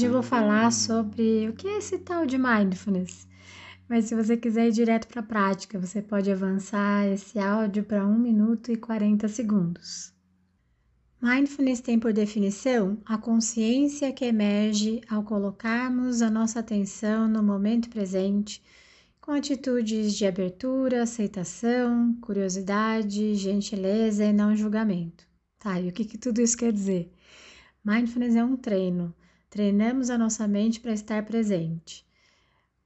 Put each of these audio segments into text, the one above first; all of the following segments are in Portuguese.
Hoje eu vou falar sobre o que é esse tal de mindfulness. Mas se você quiser ir direto para a prática, você pode avançar esse áudio para 1 minuto e 40 segundos. Mindfulness tem por definição a consciência que emerge ao colocarmos a nossa atenção no momento presente, com atitudes de abertura, aceitação, curiosidade, gentileza e não julgamento. Tá, e o que, que tudo isso quer dizer? Mindfulness é um treino Treinamos a nossa mente para estar presente.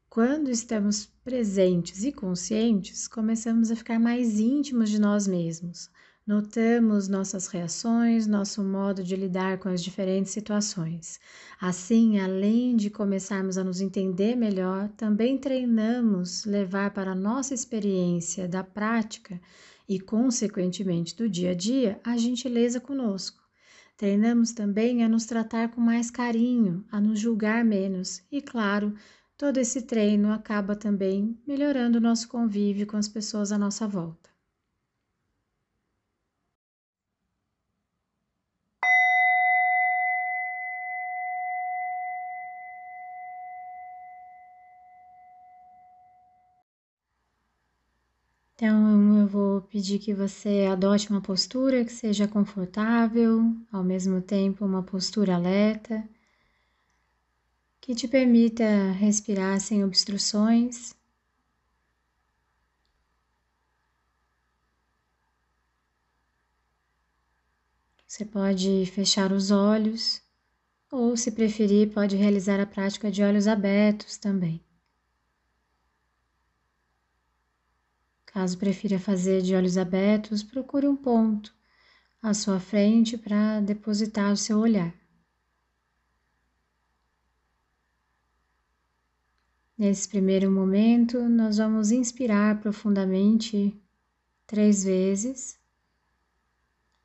Quando estamos presentes e conscientes, começamos a ficar mais íntimos de nós mesmos. Notamos nossas reações, nosso modo de lidar com as diferentes situações. Assim, além de começarmos a nos entender melhor, também treinamos levar para a nossa experiência da prática e, consequentemente, do dia a dia, a gentileza conosco. Treinamos também a nos tratar com mais carinho, a nos julgar menos e, claro, todo esse treino acaba também melhorando o nosso convívio com as pessoas à nossa volta. Então eu vou pedir que você adote uma postura que seja confortável, ao mesmo tempo uma postura alerta, que te permita respirar sem obstruções. Você pode fechar os olhos ou, se preferir, pode realizar a prática de olhos abertos também. Caso prefira fazer de olhos abertos, procure um ponto à sua frente para depositar o seu olhar. Nesse primeiro momento, nós vamos inspirar profundamente três vezes,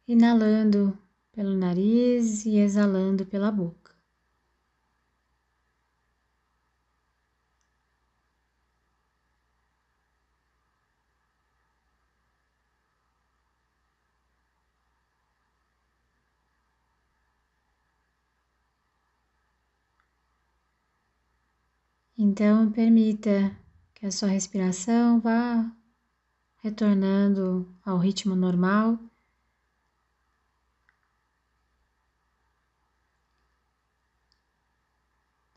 inalando pelo nariz e exalando pela boca. Então, permita que a sua respiração vá retornando ao ritmo normal.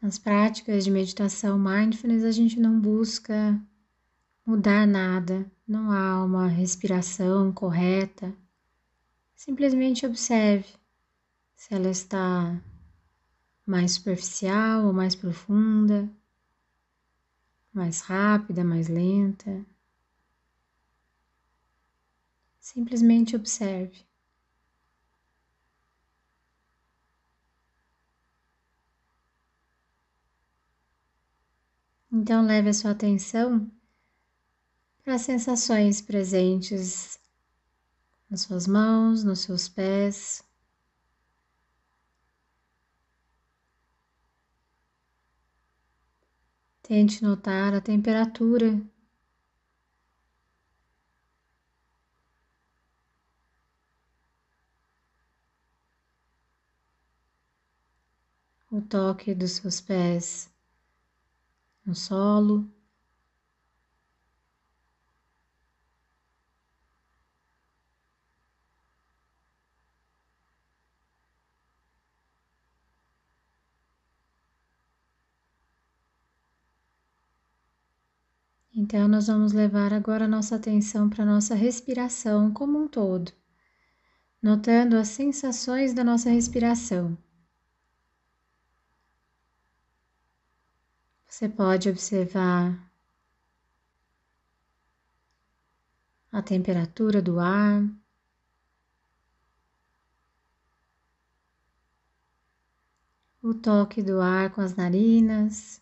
Nas práticas de meditação mindfulness, a gente não busca mudar nada, não há uma respiração correta. Simplesmente observe se ela está mais superficial ou mais profunda mais rápida, mais lenta. Simplesmente observe. Então, leve a sua atenção para as sensações presentes nas suas mãos, nos seus pés. Tente notar a temperatura o toque dos seus pés no solo. Então, nós vamos levar agora nossa atenção para a nossa respiração como um todo, notando as sensações da nossa respiração. Você pode observar a temperatura do ar. o toque do ar com as narinas.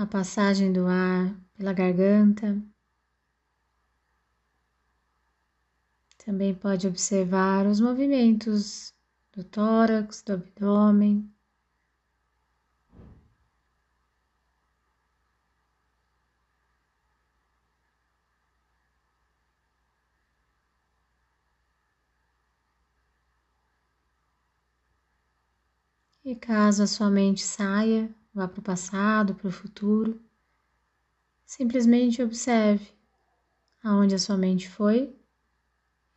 A passagem do ar pela garganta. Também pode observar os movimentos do tórax, do abdômen. E caso a sua mente saia, vá para o passado, para o futuro, simplesmente observe aonde a sua mente foi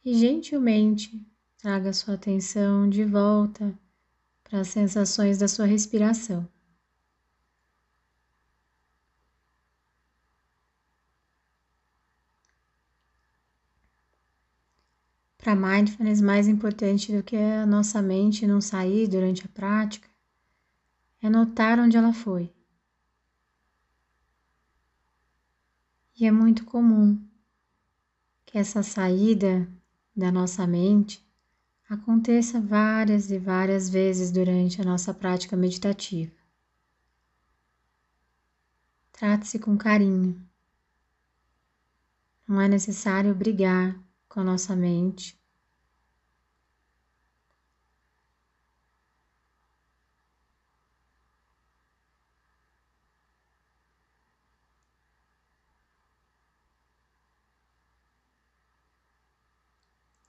e gentilmente traga sua atenção de volta para as sensações da sua respiração. Para mindfulness, mais importante do que a nossa mente não sair durante a prática é notar onde ela foi. E é muito comum que essa saída da nossa mente aconteça várias e várias vezes durante a nossa prática meditativa. Trate-se com carinho. Não é necessário brigar com a nossa mente.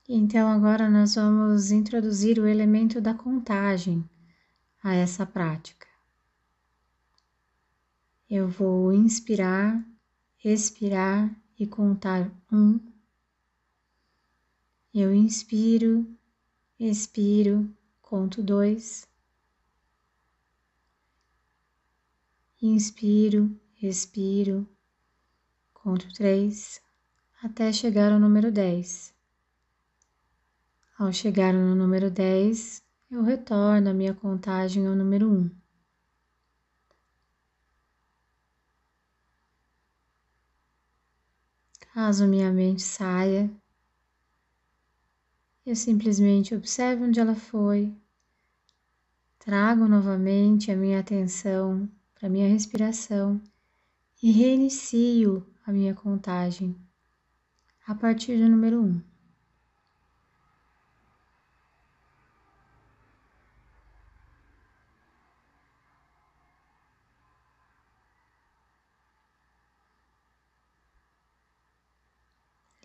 Então, agora nós vamos introduzir o elemento da contagem a essa prática. Eu vou inspirar, expirar e contar um. Eu inspiro, expiro, conto dois. Inspiro, expiro, conto três, até chegar ao número dez. Ao chegar no número 10, eu retorno a minha contagem ao número 1. Caso minha mente saia, eu simplesmente observo onde ela foi, trago novamente a minha atenção para a minha respiração e reinicio a minha contagem a partir do número 1.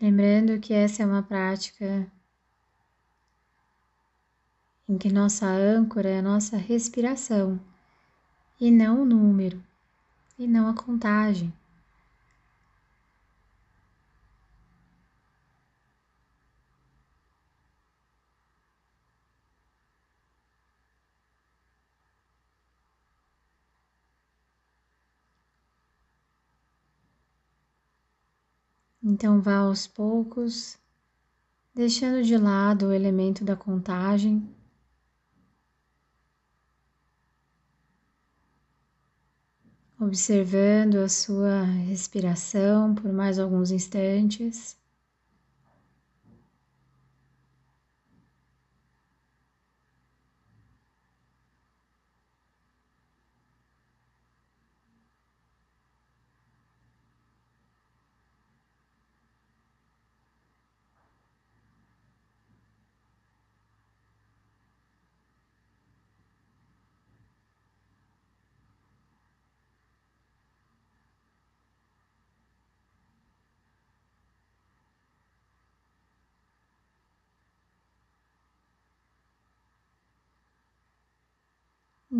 Lembrando que essa é uma prática em que nossa âncora é a nossa respiração e não o número, e não a contagem. Então vá aos poucos, deixando de lado o elemento da contagem. Observando a sua respiração por mais alguns instantes.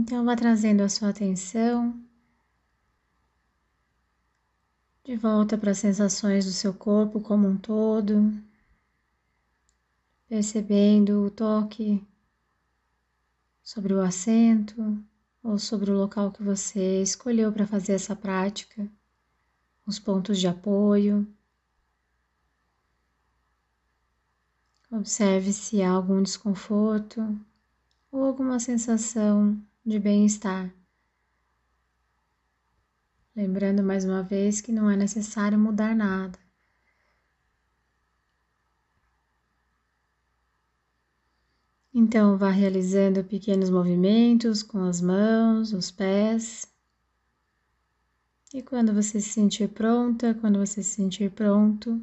Então, vá trazendo a sua atenção de volta para as sensações do seu corpo como um todo, percebendo o toque sobre o assento ou sobre o local que você escolheu para fazer essa prática, os pontos de apoio. Observe se há algum desconforto ou alguma sensação de bem-estar. Lembrando mais uma vez que não é necessário mudar nada. Então, vá realizando pequenos movimentos com as mãos, os pés. E quando você se sentir pronta, quando você se sentir pronto,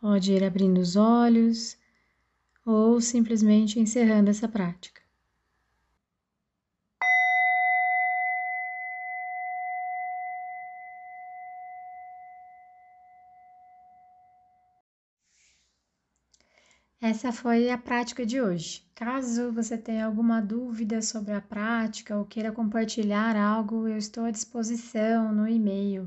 pode ir abrindo os olhos ou simplesmente encerrando essa prática. Essa foi a prática de hoje. Caso você tenha alguma dúvida sobre a prática ou queira compartilhar algo, eu estou à disposição no e-mail